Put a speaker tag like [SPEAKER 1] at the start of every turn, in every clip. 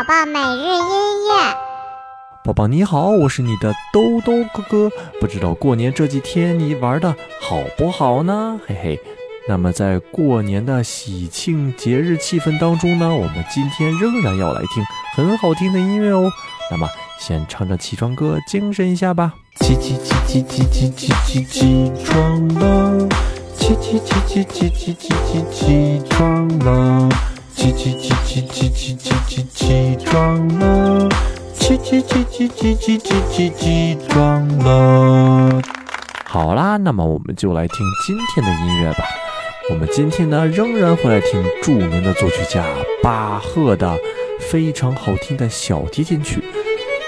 [SPEAKER 1] 宝宝每日音乐，
[SPEAKER 2] 宝宝你好，我是你的兜兜哥哥。不知道过年这几天你玩的好不好呢？嘿嘿。那么在过年的喜庆节日气氛当中呢，我们今天仍然要来听很好听的音乐哦。那么先唱着起床歌，精神一下吧。起起起起起起起起起床了，起起起起起起起起起床了。起起起起起起起起起床了，起起起起起起起起起床了。好啦，那么我们就来听今天的音乐吧。我们今天呢，仍然会来听著名的作曲家巴赫的非常好听的小提琴曲。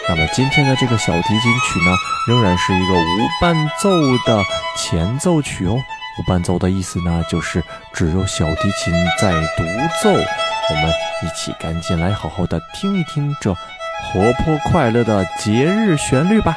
[SPEAKER 2] 那么今天的这个小提琴曲呢，仍然是一个无伴奏的前奏曲哦。无伴奏的意思呢，就是只有小提琴在独奏。我们一起赶紧来好好的听一听这活泼快乐的节日旋律吧。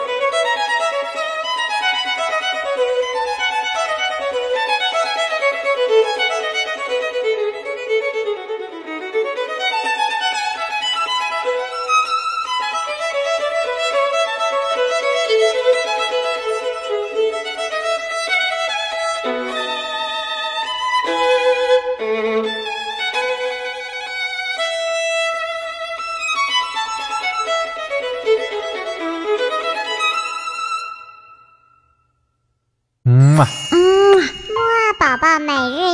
[SPEAKER 1] 宝宝每日